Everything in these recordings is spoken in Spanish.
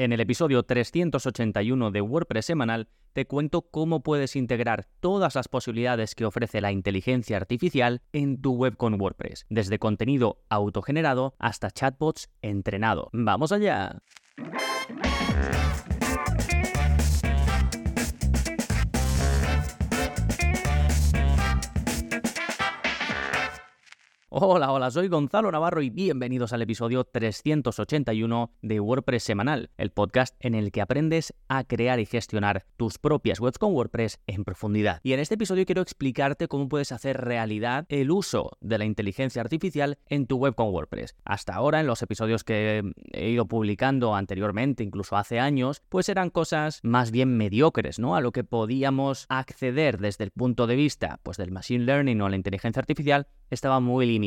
En el episodio 381 de WordPress semanal te cuento cómo puedes integrar todas las posibilidades que ofrece la inteligencia artificial en tu web con WordPress, desde contenido autogenerado hasta chatbots entrenado. ¡Vamos allá! Hola, hola, soy Gonzalo Navarro y bienvenidos al episodio 381 de WordPress Semanal, el podcast en el que aprendes a crear y gestionar tus propias webs con WordPress en profundidad. Y en este episodio quiero explicarte cómo puedes hacer realidad el uso de la inteligencia artificial en tu web con WordPress. Hasta ahora, en los episodios que he ido publicando anteriormente, incluso hace años, pues eran cosas más bien mediocres, ¿no? A lo que podíamos acceder desde el punto de vista pues, del machine learning o la inteligencia artificial estaba muy limitado.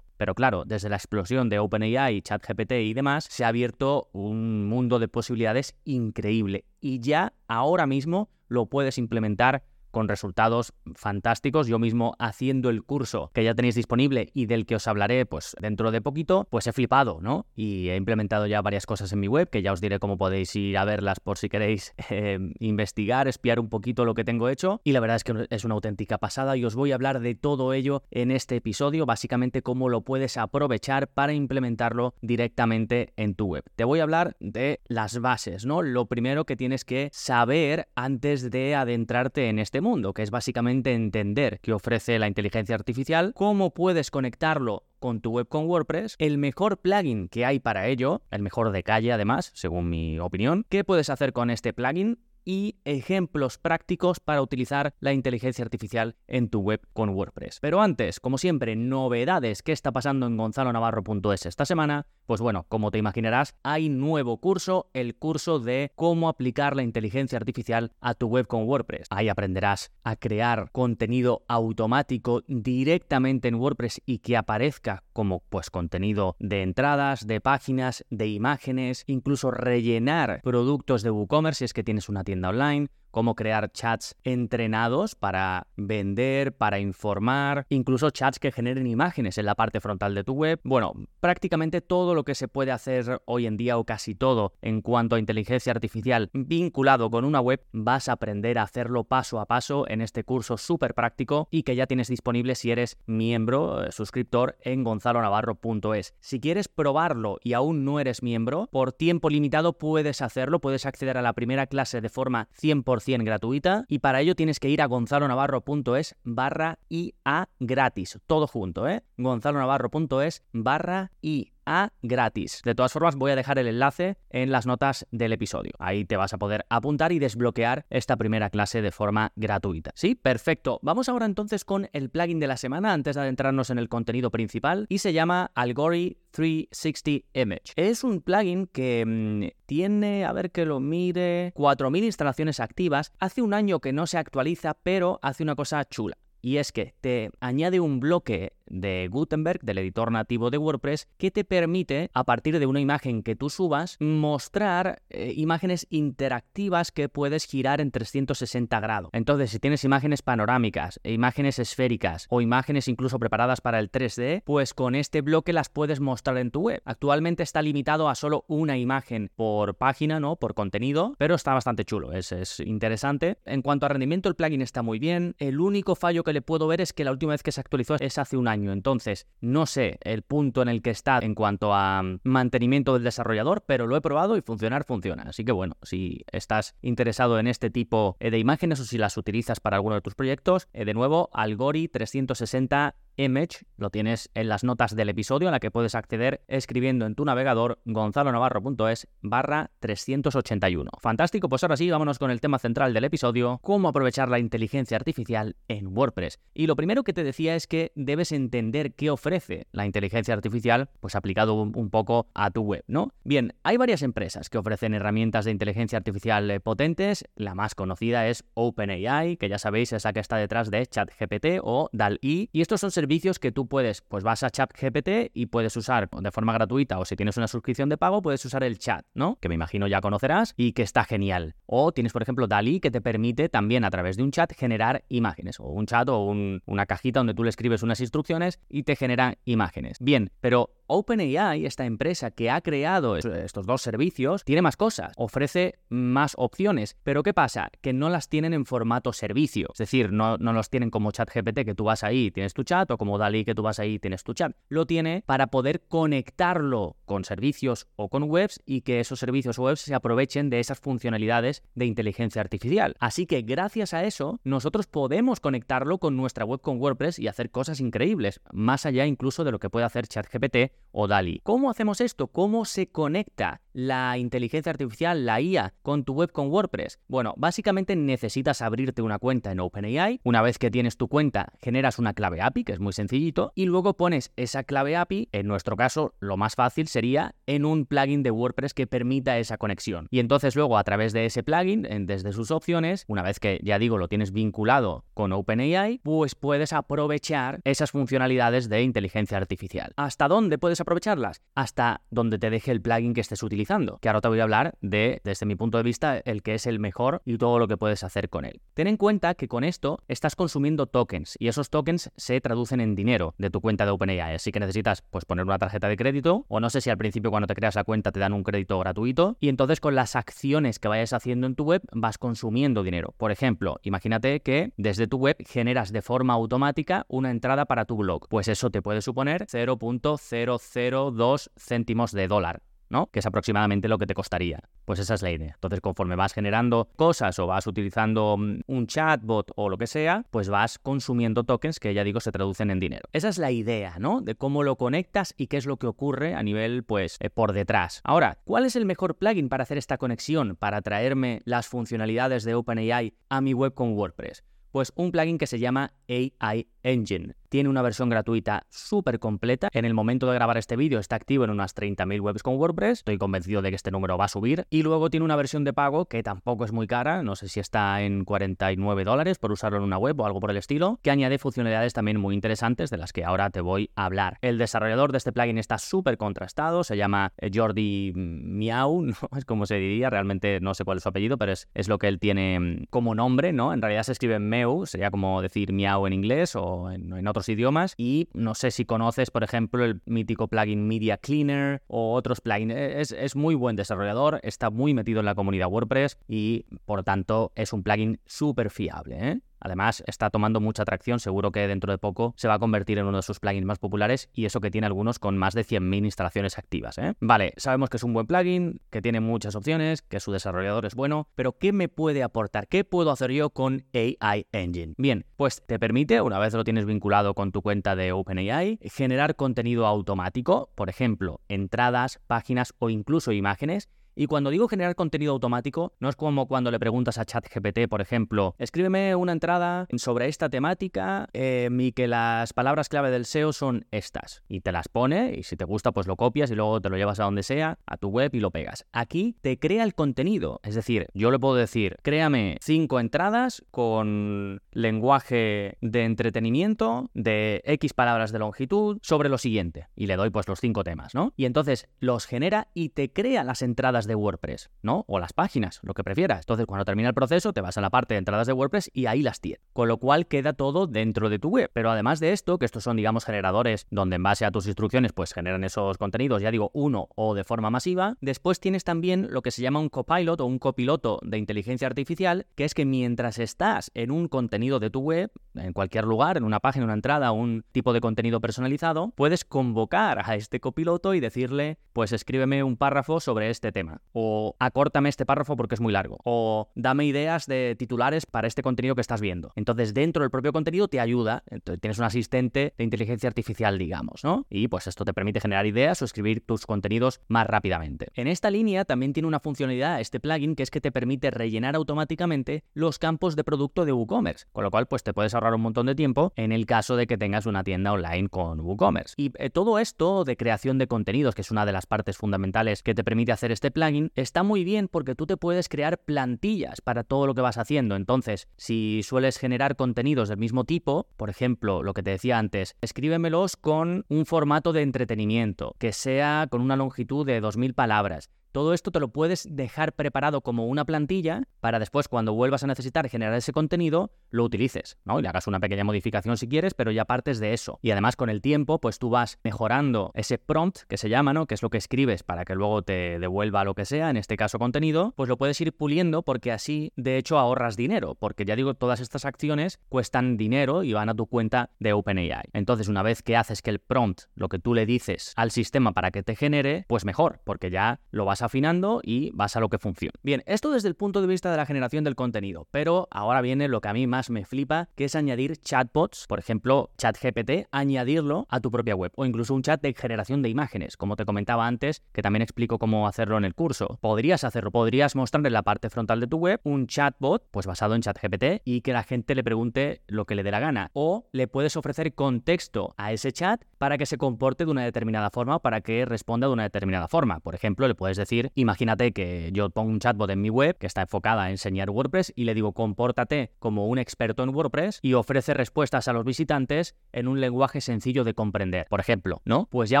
Pero claro, desde la explosión de OpenAI, ChatGPT y demás, se ha abierto un mundo de posibilidades increíble. Y ya ahora mismo lo puedes implementar con resultados fantásticos. Yo mismo haciendo el curso que ya tenéis disponible y del que os hablaré pues dentro de poquito, pues he flipado, ¿no? Y he implementado ya varias cosas en mi web que ya os diré cómo podéis ir a verlas por si queréis eh, investigar, espiar un poquito lo que tengo hecho. Y la verdad es que es una auténtica pasada y os voy a hablar de todo ello en este episodio, básicamente cómo lo puedes aprovechar para implementarlo directamente en tu web. Te voy a hablar de las bases, ¿no? Lo primero que tienes que saber antes de adentrarte en este mundo, que es básicamente entender qué ofrece la inteligencia artificial, cómo puedes conectarlo con tu web con WordPress, el mejor plugin que hay para ello, el mejor de calle además, según mi opinión, qué puedes hacer con este plugin y ejemplos prácticos para utilizar la inteligencia artificial en tu web con WordPress. Pero antes, como siempre, novedades que está pasando en gonzalonavarro.es esta semana. Pues bueno, como te imaginarás, hay nuevo curso, el curso de cómo aplicar la inteligencia artificial a tu web con WordPress. Ahí aprenderás a crear contenido automático directamente en WordPress y que aparezca como pues contenido de entradas, de páginas, de imágenes, incluso rellenar productos de WooCommerce si es que tienes una tienda online, cómo crear chats entrenados para vender, para informar, incluso chats que generen imágenes en la parte frontal de tu web. Bueno, prácticamente todo lo que se puede hacer hoy en día o casi todo en cuanto a inteligencia artificial vinculado con una web, vas a aprender a hacerlo paso a paso en este curso súper práctico y que ya tienes disponible si eres miembro, eh, suscriptor en gonzalonavarro.es. Si quieres probarlo y aún no eres miembro, por tiempo limitado puedes hacerlo, puedes acceder a la primera clase de forma 100% gratuita y para ello tienes que ir a gonzalonavarro.es barra IA gratis, todo junto, ¿eh? gonzalonavarro.es barra IA a gratis. De todas formas, voy a dejar el enlace en las notas del episodio. Ahí te vas a poder apuntar y desbloquear esta primera clase de forma gratuita. ¿Sí? Perfecto. Vamos ahora entonces con el plugin de la semana antes de adentrarnos en el contenido principal y se llama Algory 360 Image. Es un plugin que mm, tiene, a ver que lo mire, 4.000 instalaciones activas. Hace un año que no se actualiza, pero hace una cosa chula. Y es que te añade un bloque de Gutenberg, del editor nativo de WordPress, que te permite, a partir de una imagen que tú subas, mostrar eh, imágenes interactivas que puedes girar en 360 grados. Entonces, si tienes imágenes panorámicas, imágenes esféricas o imágenes incluso preparadas para el 3D, pues con este bloque las puedes mostrar en tu web. Actualmente está limitado a solo una imagen por página, ¿no? Por contenido, pero está bastante chulo, es, es interesante. En cuanto a rendimiento, el plugin está muy bien. El único fallo que le puedo ver es que la última vez que se actualizó es hace un año entonces, no sé el punto en el que está en cuanto a mm, mantenimiento del desarrollador, pero lo he probado y funcionar funciona. Así que bueno, si estás interesado en este tipo eh, de imágenes o si las utilizas para alguno de tus proyectos, eh, de nuevo, Algori 360 Image lo tienes en las notas del episodio a la que puedes acceder escribiendo en tu navegador gonzalonavarro.es barra 381. Fantástico, pues ahora sí, vámonos con el tema central del episodio, cómo aprovechar la inteligencia artificial en WordPress. Y lo primero que te decía es que debes entender qué ofrece la inteligencia artificial, pues aplicado un, poco a tu web, ¿no? Bien, hay varias empresas que ofrecen herramientas de inteligencia artificial eh, potentes, la más conocida es OpenAI, que ya sabéis es la que está detrás de ChatGPT o DAL-E, y estos son servicios servicios que tú puedes, pues vas a ChatGPT y puedes usar de forma gratuita o si tienes una suscripción de pago, puedes usar el chat, ¿no? Que me imagino ya conocerás y que está genial. O tienes, por ejemplo, DALI que te permite también a través de un chat generar imágenes o un chat o una cajita donde tú le escribes unas instrucciones y te genera imágenes. Bien, pero OpenAI, esta empresa que ha creado estos dos servicios, tiene más cosas, ofrece más opciones. Pero ¿qué pasa? Que no las tienen en formato servicio. Es decir, no, no los tienen como ChatGPT que tú vas ahí y tienes tu chat o como DALI que tú vas ahí y tienes tu chat. Lo tiene para poder conectarlo con servicios o con webs y que esos servicios webs se aprovechen de esas funcionalidades de inteligencia artificial. Así que gracias a eso, nosotros podemos conectarlo con nuestra web con WordPress y hacer cosas increíbles, más allá incluso de lo que puede hacer ChatGPT o DALI. ¿Cómo hacemos esto? ¿Cómo se conecta la inteligencia artificial, la IA, con tu web con WordPress? Bueno, básicamente necesitas abrirte una cuenta en OpenAI. Una vez que tienes tu cuenta, generas una clave API, que es muy sencillito, y luego pones esa clave API, en nuestro caso, lo más fácil sería en un plugin de WordPress que permita esa conexión. Y entonces luego a través de ese plugin, desde sus opciones, una vez que ya digo lo tienes vinculado con OpenAI, pues puedes aprovechar esas funcionalidades de inteligencia artificial. ¿Hasta dónde puedes aprovecharlas? Hasta donde te deje el plugin que estés utilizando que ahora te voy a hablar de, desde mi punto de vista, el que es el mejor y todo lo que puedes hacer con él. Ten en cuenta que con esto estás consumiendo tokens y esos tokens se traducen en dinero de tu cuenta de OpenAI, así que necesitas pues poner una tarjeta de crédito o no sé si al principio cuando te creas la cuenta te dan un crédito gratuito y entonces con las acciones que vayas haciendo en tu web vas consumiendo dinero. Por ejemplo, imagínate que desde tu web generas de forma automática una entrada para tu blog, pues eso te puede suponer 0.002 céntimos de dólar. ¿No? Que es aproximadamente lo que te costaría. Pues esa es la idea. Entonces, conforme vas generando cosas o vas utilizando mm, un chatbot o lo que sea, pues vas consumiendo tokens que ya digo se traducen en dinero. Esa es la idea, ¿no? De cómo lo conectas y qué es lo que ocurre a nivel, pues, eh, por detrás. Ahora, ¿cuál es el mejor plugin para hacer esta conexión, para traerme las funcionalidades de OpenAI a mi web con WordPress? Pues un plugin que se llama AI Engine. Tiene una versión gratuita súper completa. En el momento de grabar este vídeo está activo en unas 30.000 webs con WordPress. Estoy convencido de que este número va a subir. Y luego tiene una versión de pago que tampoco es muy cara. No sé si está en 49 dólares por usarlo en una web o algo por el estilo. Que añade funcionalidades también muy interesantes de las que ahora te voy a hablar. El desarrollador de este plugin está súper contrastado. Se llama eh, Jordi Miau. ¿no? Es como se diría. Realmente no sé cuál es su apellido, pero es, es lo que él tiene mm, como nombre, ¿no? En realidad se escribe Meu. Sería como decir Miau en inglés o en, otros idiomas y no sé si conoces, por ejemplo, el mítico plugin Media Cleaner o otros plugins. E, es, es muy buen desarrollador, está muy metido en la comunidad WordPress y por tanto es un plugin súper fiable. ¿eh? Además, está tomando mucha atracción, seguro que dentro de poco se va a convertir en uno de sus plugins más populares y eso que tiene algunos con más de 100.000 instalaciones activas. ¿eh? Vale, sabemos que es un buen plugin, que tiene muchas opciones, que su desarrollador es bueno, pero ¿qué me puede aportar? ¿Qué puedo hacer yo con AI Engine? Bien, pues te permite, una vez lo tienes vinculado con tu cuenta de OpenAI, generar contenido automático, por ejemplo, entradas, páginas o incluso imágenes y cuando digo generar contenido automático, no es como cuando le preguntas a ChatGPT, por ejemplo, escríbeme una entrada sobre esta temática em, y que las palabras clave del SEO son estas. Y te las pone y si te gusta pues lo copias y luego te lo llevas a donde sea, a tu web y lo pegas. Aquí te crea el contenido. Es decir, yo le puedo decir, créame cinco entradas con lenguaje de entretenimiento de X palabras de longitud sobre lo siguiente. Y le doy pues los cinco temas, ¿no? Y entonces los genera y te crea las entradas de WordPress, ¿no? O las páginas, lo que prefieras. Entonces, cuando termina el proceso, te vas a la parte de entradas de WordPress y ahí las tienes. Con lo cual queda todo dentro de tu web. Pero además de esto, que estos son, digamos, generadores donde en base a tus instrucciones, pues generan esos contenidos, ya digo, uno o de forma masiva. Después tienes también lo que se llama un copilot o un copiloto de inteligencia artificial, que es que mientras estás en un contenido de tu web, en cualquier lugar, en una página, una entrada, un tipo de contenido personalizado, puedes convocar a este copiloto y decirle, pues escríbeme un párrafo sobre este tema o acórtame este párrafo porque es muy largo, o dame ideas de titulares para este contenido que estás viendo. Entonces, dentro del propio contenido te ayuda, entonces tienes un asistente de inteligencia artificial, digamos, ¿no? Y pues esto te permite generar ideas o escribir tus contenidos más rápidamente. En esta línea también tiene una funcionalidad este plugin que es que te permite rellenar automáticamente los campos de producto de WooCommerce, con lo cual pues te puedes ahorrar un montón de tiempo en el caso de que tengas una tienda online con WooCommerce. Y eh, todo esto de creación de contenidos, que es una de las partes fundamentales que te permite hacer este plugin, está muy bien porque tú te puedes crear plantillas para todo lo que vas haciendo. Entonces, si sueles generar contenidos del mismo tipo, por ejemplo, lo que te decía antes, escríbemelos con un formato de entretenimiento, que sea con una longitud de 2.000 palabras todo esto te lo puedes dejar preparado como una plantilla para después cuando vuelvas a necesitar generar ese contenido, lo utilices, ¿no? Y le hagas una pequeña modificación si quieres, pero ya partes de eso. Y además con el tiempo, pues tú vas mejorando ese prompt que se llama, ¿no? Que es lo que escribes para que luego te devuelva lo que sea, en este caso contenido, pues lo puedes ir puliendo porque así de hecho ahorras dinero, porque ya digo, todas estas acciones cuestan dinero y van a tu cuenta de OpenAI. Entonces, una vez que haces que el prompt, lo que tú le dices al sistema para que te genere, pues mejor, porque ya lo vas afinando y vas a lo que funciona. Bien, esto desde el punto de vista de la generación del contenido, pero ahora viene lo que a mí más me flipa, que es añadir chatbots, por ejemplo, ChatGPT, añadirlo a tu propia web o incluso un chat de generación de imágenes, como te comentaba antes, que también explico cómo hacerlo en el curso. Podrías hacerlo, podrías mostrarle en la parte frontal de tu web un chatbot, pues basado en ChatGPT y que la gente le pregunte lo que le dé la gana o le puedes ofrecer contexto a ese chat para que se comporte de una determinada forma o para que responda de una determinada forma. Por ejemplo, le puedes decir, imagínate que yo pongo un chatbot en mi web que está enfocada a enseñar WordPress y le digo, compórtate como un experto en WordPress y ofrece respuestas a los visitantes en un lenguaje sencillo de comprender. Por ejemplo, ¿no? Pues ya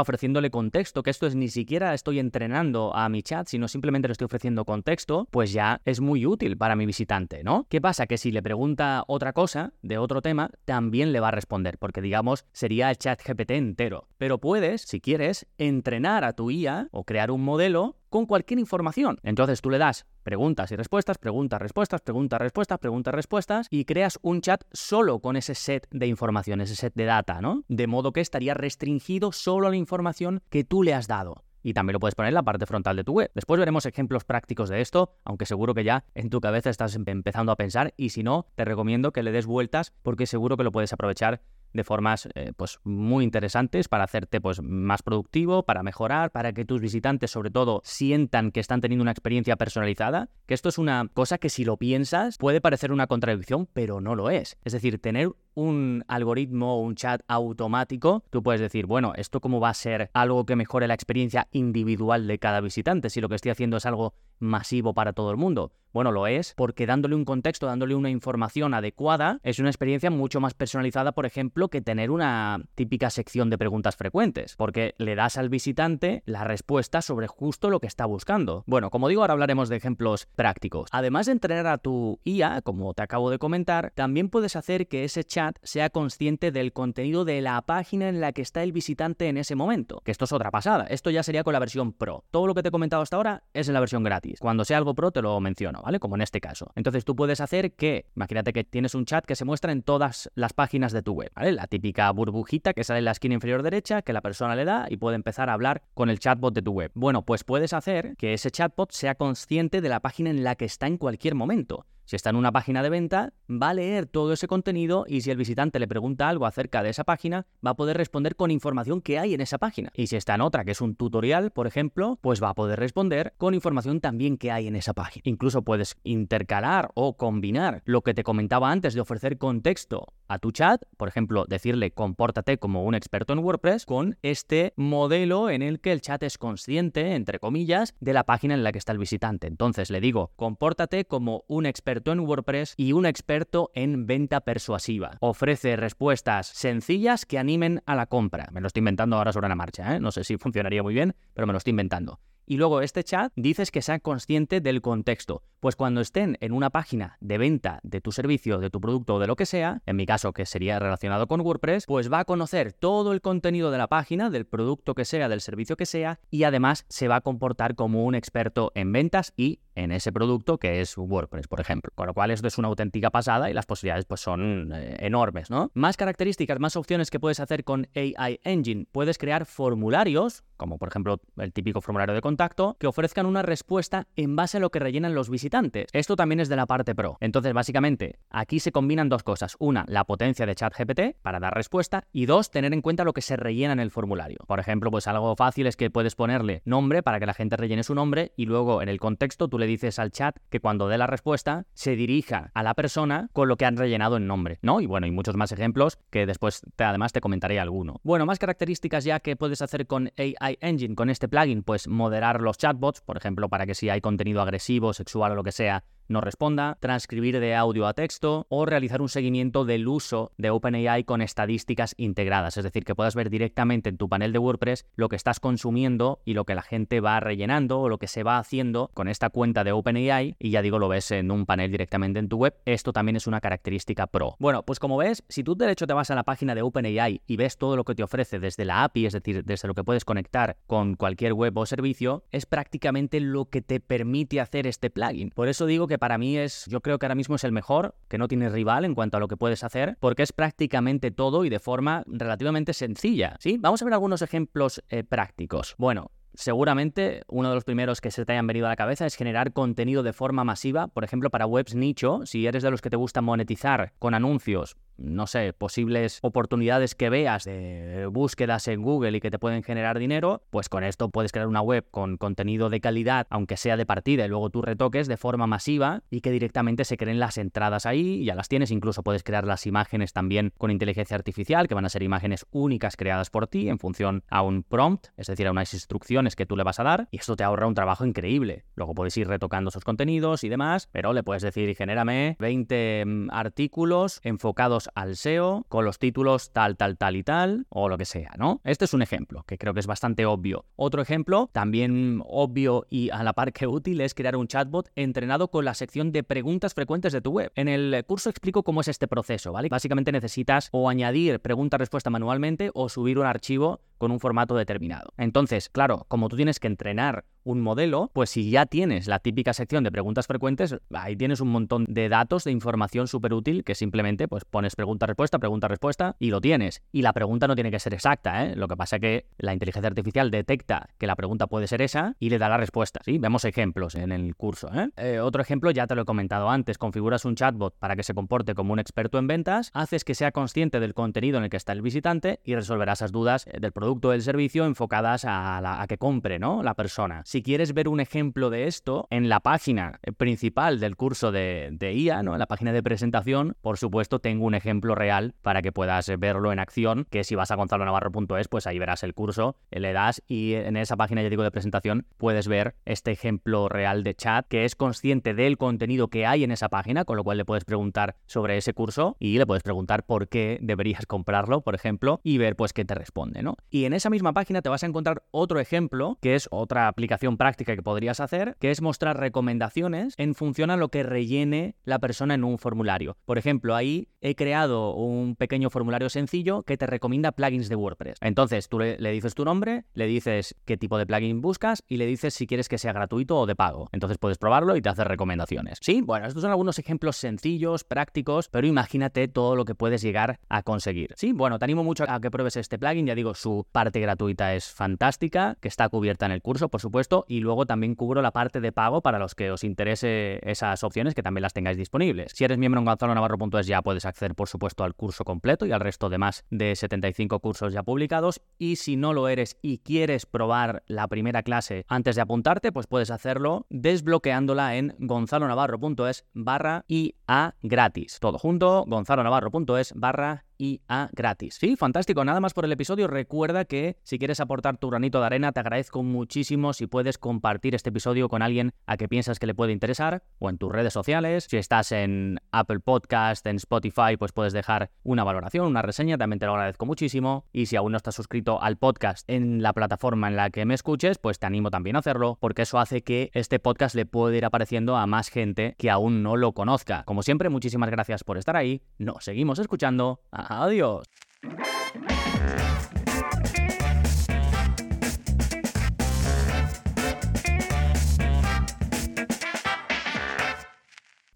ofreciéndole contexto, que esto es ni siquiera estoy entrenando a mi chat, sino simplemente le estoy ofreciendo contexto, pues ya es muy útil para mi visitante, ¿no? ¿Qué pasa? Que si le pregunta otra cosa de otro tema, también le va a responder, porque digamos sería el chat GPT entero. Pero puedes, si quieres, entrenar a tu IA o crear un modelo con cualquier información. Entonces tú le das preguntas y respuestas, preguntas, respuestas, preguntas, respuestas, preguntas, respuestas y creas un chat solo con ese set de información, ese set de data, ¿no? De modo que estaría restringido solo a la información que tú le has dado y también lo puedes poner en la parte frontal de tu web. Después veremos ejemplos prácticos de esto, aunque seguro que ya en tu cabeza estás empezando a pensar y si no, te recomiendo que le des vueltas porque seguro que lo puedes aprovechar de formas eh, pues muy interesantes para hacerte pues más productivo, para mejorar, para que tus visitantes sobre todo sientan que están teniendo una experiencia personalizada, que esto es una cosa que si lo piensas puede parecer una contradicción, pero no lo es. Es decir, tener un algoritmo o un chat automático, tú puedes decir, bueno, ¿esto cómo va a ser algo que mejore la experiencia individual de cada visitante si lo que estoy haciendo es algo masivo para todo el mundo? Bueno, lo es porque dándole un contexto, dándole una información adecuada, es una experiencia mucho más personalizada, por ejemplo, que tener una típica sección de preguntas frecuentes, porque le das al visitante la respuesta sobre justo lo que está buscando. Bueno, como digo, ahora hablaremos de ejemplos prácticos. Además de entrenar a tu IA, como te acabo de comentar, también puedes hacer que ese chat sea consciente del contenido de la página en la que está el visitante en ese momento, que esto es otra pasada. Esto ya sería con la versión Pro. Todo lo que te he comentado hasta ahora es en la versión gratis. Cuando sea algo Pro te lo menciono. ¿vale? Como en este caso. Entonces tú puedes hacer que, imagínate que tienes un chat que se muestra en todas las páginas de tu web, ¿vale? La típica burbujita que sale en la esquina inferior derecha, que la persona le da y puede empezar a hablar con el chatbot de tu web. Bueno, pues puedes hacer que ese chatbot sea consciente de la página en la que está en cualquier momento. Si está en una página de venta, va a leer todo ese contenido y si el visitante le pregunta algo acerca de esa página, va a poder responder con información que hay en esa página. Y si está en otra, que es un tutorial, por ejemplo, pues va a poder responder con información también que hay en esa página. Incluso puedes intercalar o combinar lo que te comentaba antes de ofrecer contexto a tu chat, por ejemplo, decirle compórtate como un experto en WordPress con este modelo en el que el chat es consciente, entre comillas, de la página en la que está el visitante. Entonces le digo, compórtate como un experto en WordPress y un experto en venta persuasiva. Ofrece respuestas sencillas que animen a la compra. Me lo estoy inventando ahora sobre la marcha, ¿eh? no sé si funcionaría muy bien, pero me lo estoy inventando y luego este chat dices que sea consciente del contexto. Pues cuando estén en una página de venta de tu servicio, de tu producto o de lo que sea, en mi caso que sería relacionado con WordPress, pues va a conocer todo el contenido de la página, del producto que sea, del servicio que sea, y además se va a comportar como un experto en ventas y en ese producto que es WordPress, por ejemplo. Con lo cual esto es una auténtica pasada y las posibilidades pues son eh, enormes, ¿no? Más características, más opciones que puedes hacer con AI Engine. Puedes crear formularios, como por ejemplo el típico formulario de contacto, que ofrezcan una respuesta en base a lo que rellenan los visitantes. Esto también es de la parte pro. Entonces, básicamente, aquí se combinan dos cosas. Una, la potencia de ChatGPT para dar respuesta y dos, tener en cuenta lo que se rellena en el formulario. Por ejemplo, pues algo fácil es que puedes ponerle nombre para que la gente rellene su nombre y luego en el contexto tú le dices al chat que cuando dé la respuesta se dirija a la persona con lo que han rellenado en nombre, ¿no? Y bueno, y muchos más ejemplos que después te, además te comentaré alguno. Bueno, más características ya que puedes hacer con AI Engine, con este plugin, pues moderar los chatbots, por ejemplo, para que si hay contenido agresivo, sexual o lo que sea, no responda, transcribir de audio a texto o realizar un seguimiento del uso de OpenAI con estadísticas integradas, es decir, que puedas ver directamente en tu panel de WordPress lo que estás consumiendo y lo que la gente va rellenando o lo que se va haciendo con esta cuenta de OpenAI y ya digo, lo ves en un panel directamente en tu web. Esto también es una característica pro. Bueno, pues como ves, si tú de hecho te vas a la página de OpenAI y ves todo lo que te ofrece desde la API, es decir, desde lo que puedes conectar con cualquier web o servicio, es prácticamente lo que te permite hacer este plugin. Por eso digo que para mí es, yo creo que ahora mismo es el mejor, que no tiene rival en cuanto a lo que puedes hacer, porque es prácticamente todo y de forma relativamente sencilla. ¿sí? Vamos a ver algunos ejemplos eh, prácticos. Bueno, Seguramente uno de los primeros que se te hayan venido a la cabeza es generar contenido de forma masiva, por ejemplo, para webs nicho, si eres de los que te gusta monetizar con anuncios no sé, posibles oportunidades que veas de búsquedas en Google y que te pueden generar dinero, pues con esto puedes crear una web con contenido de calidad, aunque sea de partida, y luego tú retoques de forma masiva y que directamente se creen las entradas ahí, ya las tienes, incluso puedes crear las imágenes también con inteligencia artificial, que van a ser imágenes únicas creadas por ti en función a un prompt, es decir, a unas instrucciones que tú le vas a dar, y esto te ahorra un trabajo increíble. Luego puedes ir retocando esos contenidos y demás, pero le puedes decir, genérame 20 mm, artículos enfocados al SEO con los títulos tal, tal, tal y tal, o lo que sea, ¿no? Este es un ejemplo que creo que es bastante obvio. Otro ejemplo, también obvio y a la par que útil, es crear un chatbot entrenado con la sección de preguntas frecuentes de tu web. En el curso explico cómo es este proceso, ¿vale? Básicamente necesitas o añadir pregunta-respuesta manualmente o subir un archivo con un formato determinado. Entonces, claro, como tú tienes que entrenar un modelo, pues si ya tienes la típica sección de preguntas frecuentes, ahí tienes un montón de datos, de información súper útil que simplemente pues pones pregunta-respuesta, pregunta-respuesta y lo tienes. Y la pregunta no tiene que ser exacta, ¿eh? Lo que pasa es que la inteligencia artificial detecta que la pregunta puede ser esa y le da la respuesta. Vemos ejemplos en el curso, ¿eh? Eh, otro ejemplo ya te lo he comentado antes, configuras un chatbot para que se comporte como un experto en ventas, haces que sea consciente del contenido en el que está el visitante y resolverás esas dudas del producto o del servicio enfocadas a, a que compre, ¿no? La persona. Si quieres ver un ejemplo de esto, en la página principal del curso de, IA, ¿no? en la página de presentación, por supuesto, tengo un ejemplo real para que puedas verlo en acción, que si vas a gonzalonavarro.es, pues ahí verás el curso, le das y en esa página, ya digo, de presentación, puedes ver este ejemplo real de chat que es consciente del contenido que hay en esa página, con lo cual le puedes preguntar sobre ese curso y le puedes preguntar por qué deberías comprarlo, por ejemplo, y ver pues qué te responde, ¿no? Y en esa misma página te vas a encontrar otro ejemplo, que es otra aplicación práctica que podrías hacer, que es mostrar recomendaciones en función a lo que rellene la persona en un formulario. Por ejemplo, ahí he creado un pequeño formulario sencillo que te recomienda plugins de WordPress. Entonces, tú le, dices tu nombre, le dices qué tipo de plugin buscas y le dices si quieres que sea gratuito o de pago. Entonces puedes probarlo y te hace recomendaciones. Sí, bueno, estos son algunos ejemplos sencillos, prácticos, pero imagínate todo lo que puedes llegar a conseguir. Sí, bueno, te animo mucho a que pruebes este plugin. Ya digo, parte gratuita es fantástica, que está cubierta en el curso, por supuesto y luego también cubro la parte de pago para los que os interese esas opciones que también las tengáis disponibles. Si eres miembro en gonzalonavarro.es ya puedes acceder por supuesto al curso completo y al resto de más de 75 cursos ya publicados y si no lo eres y quieres probar la primera clase antes de apuntarte pues puedes hacerlo desbloqueándola en gonzalonavarro.es barra IA gratis. Todo junto, gonzalonavarro.es barra IA gratis. Sí, fantástico. Nada más por el episodio. Recuerda que si quieres aportar tu granito de arena, te agradezco muchísimo si puedes compartir este episodio con alguien a que piensas que le puede interesar o en tus redes sociales. Si estás en Apple Podcast, en Spotify, pues puedes dejar una valoración, una reseña. También te lo agradezco muchísimo. Y si aún no estás suscrito al podcast en la plataforma en la que me escuches, pues te animo también a hacerlo porque eso hace que este podcast le pueda ir apareciendo a más gente que aún no lo conozca. Como siempre, muchísimas gracias por estar ahí. Nos seguimos escuchando. Adiós.